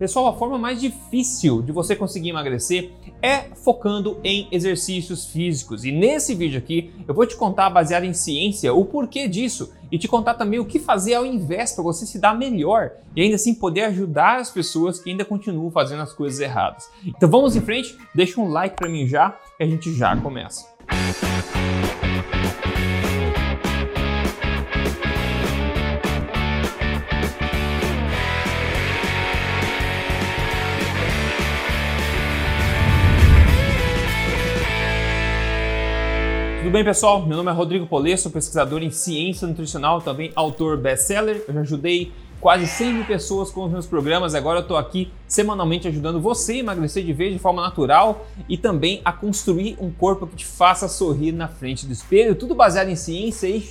Pessoal, a forma mais difícil de você conseguir emagrecer é focando em exercícios físicos. E nesse vídeo aqui eu vou te contar, baseado em ciência, o porquê disso e te contar também o que fazer ao invés para você se dar melhor e ainda assim poder ajudar as pessoas que ainda continuam fazendo as coisas erradas. Então vamos em frente, deixa um like para mim já e a gente já começa. Tudo bem, pessoal? Meu nome é Rodrigo Polesso, pesquisador em ciência nutricional, também autor best-seller. Eu já ajudei quase 100 mil pessoas com os meus programas. Agora eu estou aqui semanalmente ajudando você a emagrecer de vez de forma natural e também a construir um corpo que te faça sorrir na frente do espelho. Tudo baseado em ciência e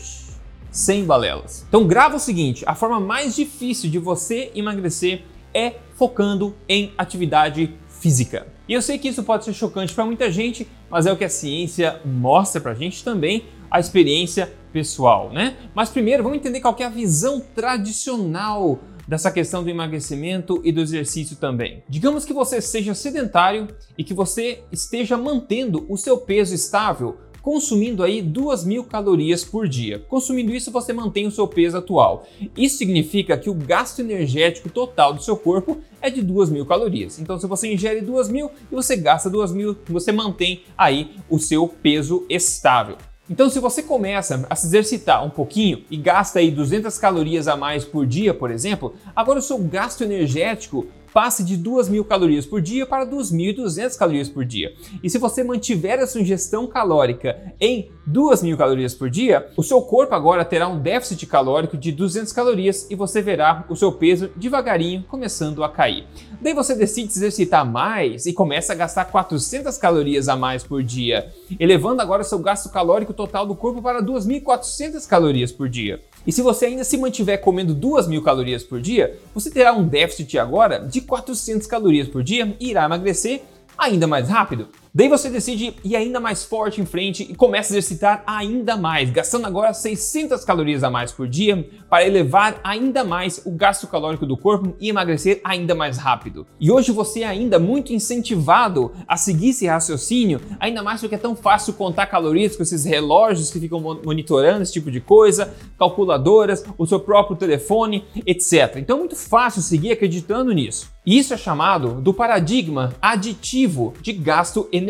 sem balelas. Então grava o seguinte: a forma mais difícil de você emagrecer é focando em atividade física. E eu sei que isso pode ser chocante para muita gente, mas é o que a ciência mostra para a gente também, a experiência pessoal, né? Mas primeiro vamos entender qual é a visão tradicional dessa questão do emagrecimento e do exercício também. Digamos que você seja sedentário e que você esteja mantendo o seu peso estável consumindo aí 2 mil calorias por dia. Consumindo isso, você mantém o seu peso atual. Isso significa que o gasto energético total do seu corpo é de 2 mil calorias. Então, se você ingere 2 mil e você gasta 2 mil, você mantém aí o seu peso estável. Então, se você começa a se exercitar um pouquinho e gasta aí 200 calorias a mais por dia, por exemplo, agora o seu gasto energético passe de 2.000 calorias por dia para 2.200 calorias por dia. E se você mantiver a sua ingestão calórica em 2.000 calorias por dia, o seu corpo agora terá um déficit calórico de 200 calorias e você verá o seu peso devagarinho começando a cair. Daí você decide se exercitar mais e começa a gastar 400 calorias a mais por dia, elevando agora o seu gasto calórico total do corpo para 2.400 calorias por dia. E se você ainda se mantiver comendo 2.000 calorias por dia, você terá um déficit agora de 400 calorias por dia e irá emagrecer ainda mais rápido. Daí você decide ir ainda mais forte em frente e começa a exercitar ainda mais, gastando agora 600 calorias a mais por dia para elevar ainda mais o gasto calórico do corpo e emagrecer ainda mais rápido. E hoje você é ainda muito incentivado a seguir esse raciocínio, ainda mais porque é tão fácil contar calorias com esses relógios que ficam monitorando esse tipo de coisa, calculadoras, o seu próprio telefone, etc. Então é muito fácil seguir acreditando nisso. Isso é chamado do paradigma aditivo de gasto energético,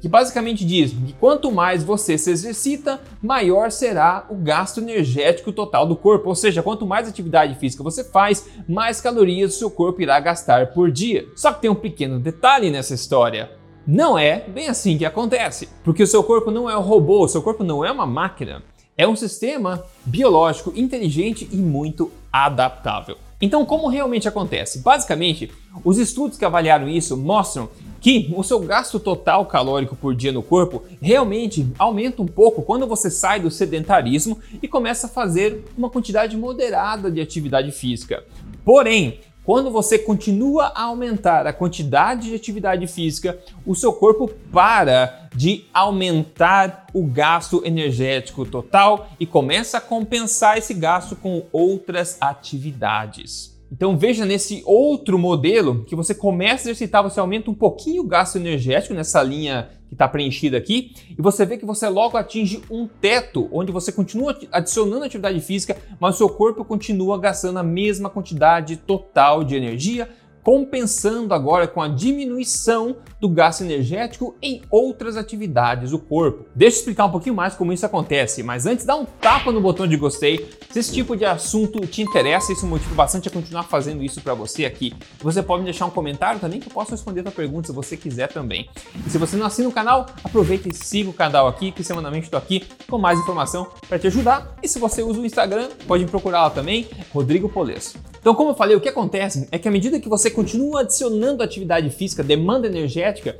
que basicamente diz que quanto mais você se exercita, maior será o gasto energético total do corpo. Ou seja, quanto mais atividade física você faz, mais calorias o seu corpo irá gastar por dia. Só que tem um pequeno detalhe nessa história. Não é bem assim que acontece, porque o seu corpo não é um robô, o seu corpo não é uma máquina. É um sistema biológico inteligente e muito adaptável. Então, como realmente acontece? Basicamente, os estudos que avaliaram isso mostram que o seu gasto total calórico por dia no corpo realmente aumenta um pouco quando você sai do sedentarismo e começa a fazer uma quantidade moderada de atividade física. Porém, quando você continua a aumentar a quantidade de atividade física, o seu corpo para de aumentar o gasto energético total e começa a compensar esse gasto com outras atividades. Então veja nesse outro modelo que você começa a exercitar, você aumenta um pouquinho o gasto energético nessa linha que está preenchida aqui, e você vê que você logo atinge um teto, onde você continua adicionando atividade física, mas o seu corpo continua gastando a mesma quantidade total de energia, compensando agora com a diminuição do gasto energético em outras atividades do corpo. Deixa eu explicar um pouquinho mais como isso acontece, mas antes dá um tapa no botão de gostei. Se esse tipo de assunto te interessa, isso motiva bastante a continuar fazendo isso para você aqui. Você pode me deixar um comentário também que eu posso responder a tua pergunta se você quiser também. E se você não assina o canal, aproveita e siga o canal aqui, que semanalmente estou aqui com mais informação para te ajudar. E se você usa o Instagram, pode me procurar lá também, Rodrigo Polesso. Então, como eu falei, o que acontece é que à medida que você continua adicionando atividade física, demanda energética,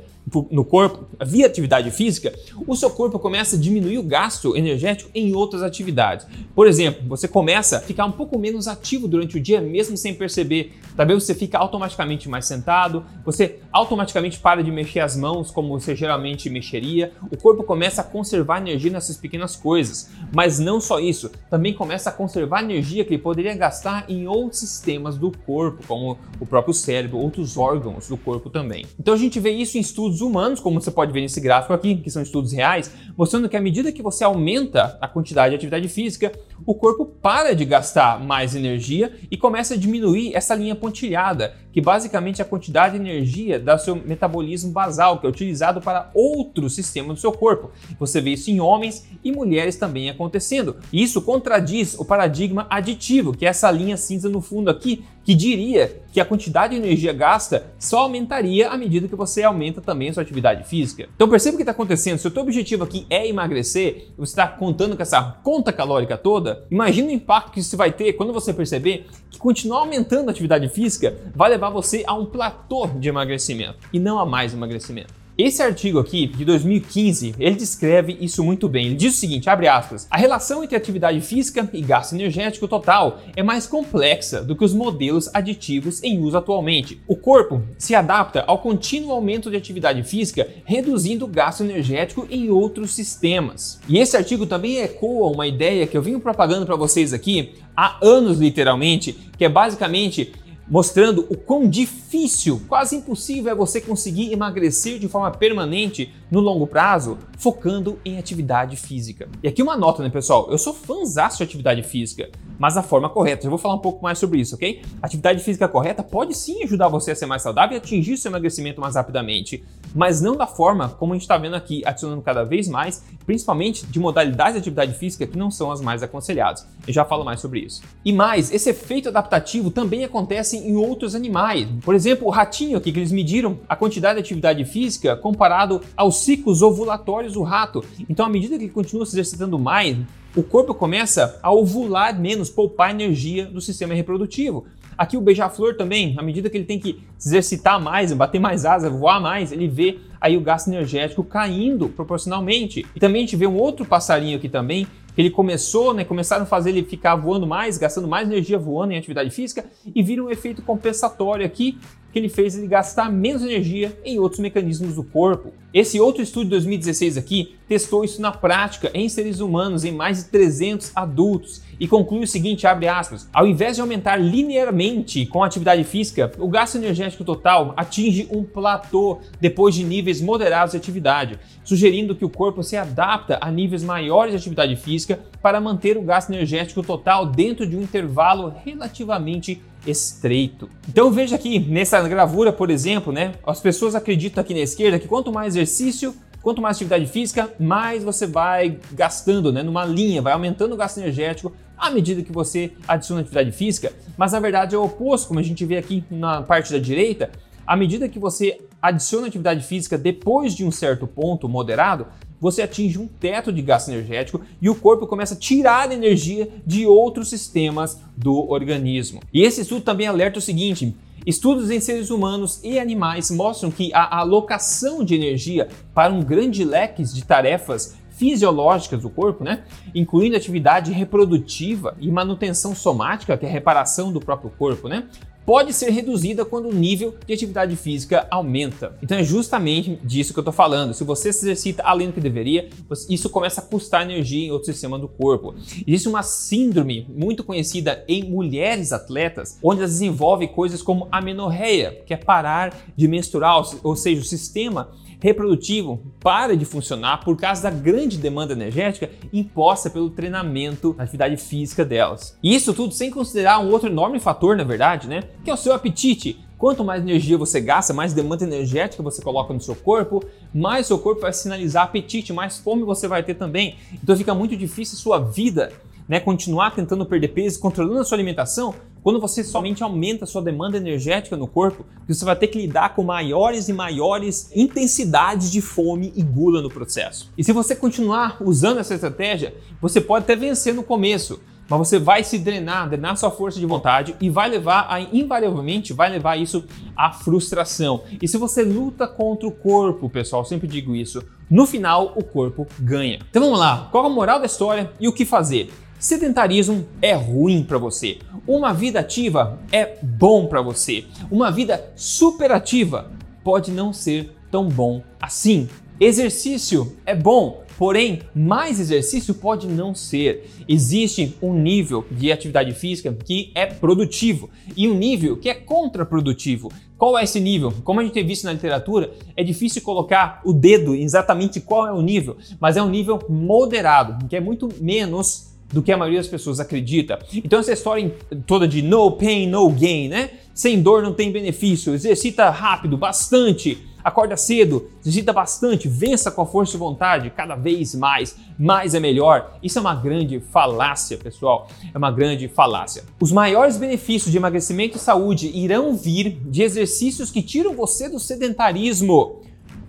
no corpo via atividade física, o seu corpo começa a diminuir o gasto energético em outras atividades. Por exemplo, você começa a ficar um pouco menos ativo durante o dia, mesmo sem perceber. Talvez você fica automaticamente mais sentado, você automaticamente para de mexer as mãos como você geralmente mexeria. O corpo começa a conservar energia nessas pequenas coisas. Mas não só isso, também começa a conservar energia que ele poderia gastar em outros sistemas do corpo, como o próprio cérebro, outros órgãos do corpo também. Então a gente vê isso em estudos estudos humanos, como você pode ver nesse gráfico aqui, que são estudos reais, mostrando que à medida que você aumenta a quantidade de atividade física, o corpo para de gastar mais energia e começa a diminuir essa linha pontilhada, que basicamente é a quantidade de energia do seu metabolismo basal, que é utilizado para outros sistemas do seu corpo. Você vê isso em homens e mulheres também acontecendo. E isso contradiz o paradigma aditivo, que é essa linha cinza no fundo aqui, que diria que a quantidade de energia gasta só aumentaria à medida que você aumenta também a sua atividade física. Então perceba o que está acontecendo. Se o teu objetivo aqui é emagrecer, você está contando com essa conta calórica toda, imagina o impacto que isso vai ter quando você perceber que continuar aumentando a atividade física vai levar você a um platô de emagrecimento e não a mais emagrecimento. Esse artigo aqui, de 2015, ele descreve isso muito bem. Ele diz o seguinte, abre aspas, a relação entre atividade física e gasto energético total é mais complexa do que os modelos aditivos em uso atualmente. O corpo se adapta ao contínuo aumento de atividade física, reduzindo o gasto energético em outros sistemas. E esse artigo também ecoa uma ideia que eu venho propagando para vocês aqui há anos literalmente, que é basicamente mostrando o quão difícil, quase impossível é você conseguir emagrecer de forma permanente no longo prazo, focando em atividade física. E aqui uma nota, né, pessoal? Eu sou fãzaço de atividade física, mas a forma correta. Já vou falar um pouco mais sobre isso, ok? Atividade física correta pode sim ajudar você a ser mais saudável e atingir seu emagrecimento mais rapidamente, mas não da forma como a gente está vendo aqui, adicionando cada vez mais, principalmente de modalidades de atividade física que não são as mais aconselhadas. Eu já falo mais sobre isso. E mais, esse efeito adaptativo também acontece em outros animais. Por exemplo, o ratinho aqui, que eles mediram a quantidade de atividade física comparado aos ciclos ovulatórios do rato. Então, à medida que ele continua se exercitando mais, o corpo começa a ovular menos, poupar energia do sistema reprodutivo. Aqui o beija-flor também, à medida que ele tem que se exercitar mais, bater mais asa, voar mais, ele vê aí o gasto energético caindo proporcionalmente. E também a gente vê um outro passarinho aqui também, ele começou, né, começaram a fazer ele ficar voando mais, gastando mais energia voando em atividade física e vira um efeito compensatório aqui que ele fez ele gastar menos energia em outros mecanismos do corpo. Esse outro estudo de 2016 aqui testou isso na prática em seres humanos em mais de 300 adultos e conclui o seguinte, abre aspas, ao invés de aumentar linearmente com a atividade física, o gasto energético total atinge um platô depois de níveis moderados de atividade, sugerindo que o corpo se adapta a níveis maiores de atividade física para manter o gasto energético total dentro de um intervalo relativamente estreito. Então veja aqui nessa gravura, por exemplo, né? As pessoas acreditam aqui na esquerda que quanto mais exercício, quanto mais atividade física, mais você vai gastando, né? Numa linha, vai aumentando o gasto energético à medida que você adiciona atividade física, mas na verdade é o oposto, como a gente vê aqui na parte da direita, à medida que você adiciona atividade física depois de um certo ponto moderado, você atinge um teto de gasto energético e o corpo começa a tirar energia de outros sistemas do organismo. E esse estudo também alerta o seguinte: Estudos em seres humanos e animais mostram que a alocação de energia para um grande leque de tarefas fisiológicas do corpo, né? incluindo atividade reprodutiva e manutenção somática, que é a reparação do próprio corpo, né? Pode ser reduzida quando o nível de atividade física aumenta. Então é justamente disso que eu estou falando. Se você se exercita além do que deveria, isso começa a custar energia em outro sistema do corpo. Existe uma síndrome muito conhecida em mulheres atletas, onde elas desenvolvem coisas como amenorreia, que é parar de menstruar, ou seja, o sistema reprodutivo para de funcionar por causa da grande demanda energética imposta pelo treinamento, atividade física delas. E isso tudo sem considerar um outro enorme fator, na verdade, né? Que é o seu apetite. Quanto mais energia você gasta, mais demanda energética você coloca no seu corpo, mais seu corpo vai sinalizar apetite, mais fome você vai ter também. Então fica muito difícil sua vida né, continuar tentando perder peso, controlando a sua alimentação, quando você somente aumenta a sua demanda energética no corpo, você vai ter que lidar com maiores e maiores intensidades de fome e gula no processo. E se você continuar usando essa estratégia, você pode até vencer no começo, mas você vai se drenar, drenar sua força de vontade e vai levar a, invariavelmente, vai levar isso à frustração. E se você luta contra o corpo, pessoal, sempre digo isso, no final o corpo ganha. Então vamos lá, qual a moral da história e o que fazer? Sedentarismo é ruim para você. Uma vida ativa é bom para você. Uma vida superativa pode não ser tão bom assim. Exercício é bom, porém, mais exercício pode não ser. Existe um nível de atividade física que é produtivo e um nível que é contraprodutivo. Qual é esse nível? Como a gente tem visto na literatura, é difícil colocar o dedo exatamente qual é o nível, mas é um nível moderado, que é muito menos do que a maioria das pessoas acredita. Então essa história toda de no pain, no gain, né? Sem dor não tem benefício, exercita rápido, bastante, acorda cedo, exercita bastante, vença com a força de vontade, cada vez mais, mais é melhor. Isso é uma grande falácia, pessoal. É uma grande falácia. Os maiores benefícios de emagrecimento e saúde irão vir de exercícios que tiram você do sedentarismo.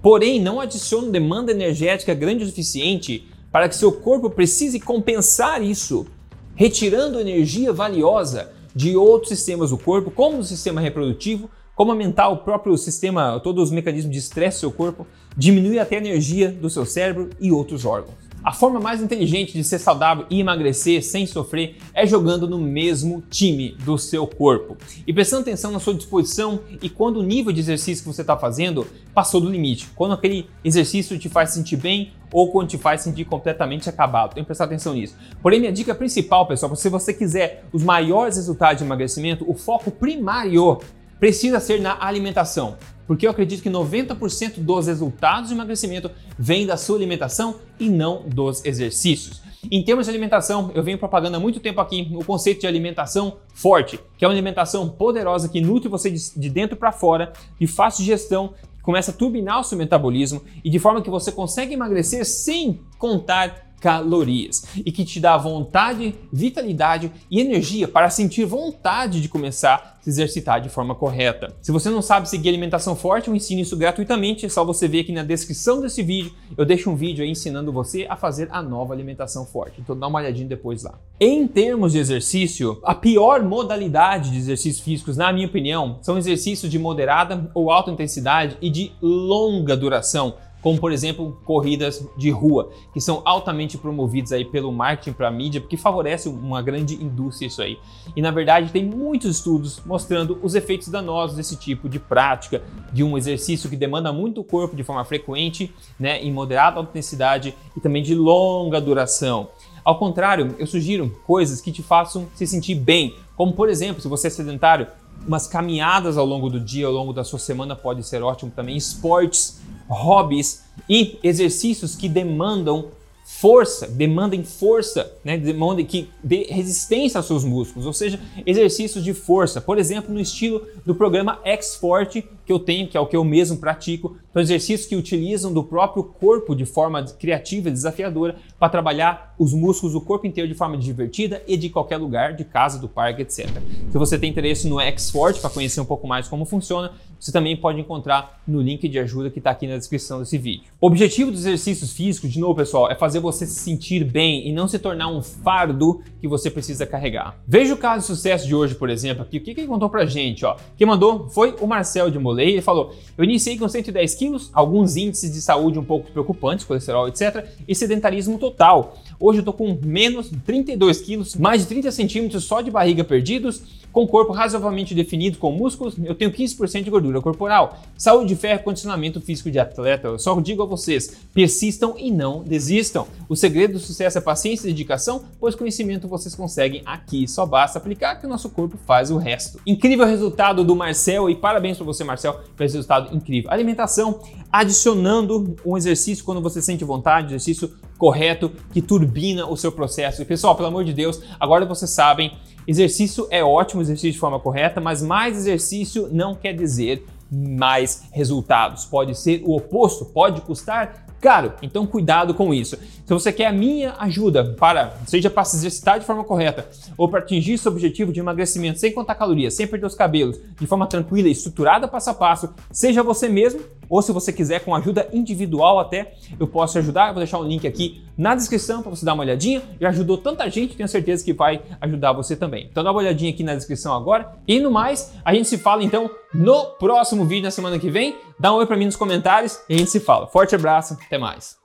Porém, não adicionam demanda energética grande o suficiente para que seu corpo precise compensar isso, retirando energia valiosa de outros sistemas do corpo, como o sistema reprodutivo, como aumentar o próprio sistema, todos os mecanismos de estresse do seu corpo, diminuir até a energia do seu cérebro e outros órgãos. A forma mais inteligente de ser saudável e emagrecer sem sofrer é jogando no mesmo time do seu corpo e prestando atenção na sua disposição e quando o nível de exercício que você está fazendo passou do limite, quando aquele exercício te faz sentir bem ou quando te faz sentir completamente acabado. Tem que prestar atenção nisso. Porém, minha dica principal, pessoal, se você quiser os maiores resultados de emagrecimento, o foco primário precisa ser na alimentação. Porque eu acredito que 90% dos resultados de emagrecimento vêm da sua alimentação e não dos exercícios. Em termos de alimentação, eu venho propagando há muito tempo aqui o conceito de alimentação forte, que é uma alimentação poderosa que nutre você de dentro para fora, de fácil digestão, começa a turbinar o seu metabolismo e de forma que você consegue emagrecer sem contar calorias e que te dá vontade, vitalidade e energia para sentir vontade de começar a se exercitar de forma correta. Se você não sabe seguir alimentação forte, eu ensino isso gratuitamente, é só você ver aqui na descrição desse vídeo, eu deixo um vídeo aí ensinando você a fazer a nova alimentação forte. Então dá uma olhadinha depois lá. Em termos de exercício, a pior modalidade de exercícios físicos, na minha opinião, são exercícios de moderada ou alta intensidade e de longa duração como por exemplo corridas de rua, que são altamente promovidas aí pelo marketing para a mídia, porque favorece uma grande indústria isso aí. E na verdade tem muitos estudos mostrando os efeitos danosos desse tipo de prática, de um exercício que demanda muito o corpo de forma frequente, né, em moderada intensidade e também de longa duração. Ao contrário, eu sugiro coisas que te façam se sentir bem, como por exemplo, se você é sedentário, umas caminhadas ao longo do dia, ao longo da sua semana pode ser ótimo também, esportes hobbies e exercícios que demandam força, demandem força, né? demandem que dê resistência aos seus músculos, ou seja, exercícios de força, por exemplo, no estilo do programa X-Forte que eu tenho, que é o que eu mesmo pratico, são exercícios que utilizam do próprio corpo de forma criativa e desafiadora para trabalhar os músculos do corpo inteiro de forma divertida e de qualquer lugar, de casa, do parque, etc. Se você tem interesse no X-Forte para conhecer um pouco mais como funciona, você também pode encontrar no link de ajuda que está aqui na descrição desse vídeo. O objetivo dos exercícios físicos, de novo, pessoal, é fazer você se sentir bem e não se tornar um fardo que você precisa carregar. Veja o caso de sucesso de hoje, por exemplo, aqui. O que, que ele contou pra gente? Ó? Quem mandou foi o Marcel de Molay. Ele falou: Eu iniciei com 110 quilos, alguns índices de saúde um pouco preocupantes, colesterol, etc., e sedentarismo total. Hoje eu tô com menos 32 quilos, mais de 30 centímetros só de barriga perdidos com corpo razoavelmente definido, com músculos, eu tenho 15% de gordura corporal. Saúde de ferro, condicionamento físico de atleta. Eu só digo a vocês: persistam e não desistam. O segredo do sucesso é paciência e dedicação, pois conhecimento vocês conseguem aqui. Só basta aplicar que o nosso corpo faz o resto. Incrível resultado do Marcel e parabéns para você, Marcel, esse resultado incrível. Alimentação, adicionando um exercício quando você sente vontade, exercício correto que turbina o seu processo. E pessoal, pelo amor de Deus, agora vocês sabem Exercício é ótimo, exercício de forma correta, mas mais exercício não quer dizer mais resultados. Pode ser o oposto, pode custar caro. Então cuidado com isso. Se você quer a minha ajuda para, seja para se exercitar de forma correta ou para atingir seu objetivo de emagrecimento sem contar calorias, sem perder os cabelos, de forma tranquila e estruturada passo a passo, seja você mesmo ou se você quiser com ajuda individual até, eu posso ajudar. Eu vou deixar um link aqui na descrição para você dar uma olhadinha. Já ajudou tanta gente, tenho certeza que vai ajudar você também. Então dá uma olhadinha aqui na descrição agora. E no mais, a gente se fala então no próximo vídeo, na semana que vem. Dá um oi pra mim nos comentários e a gente se fala. Forte abraço, até mais.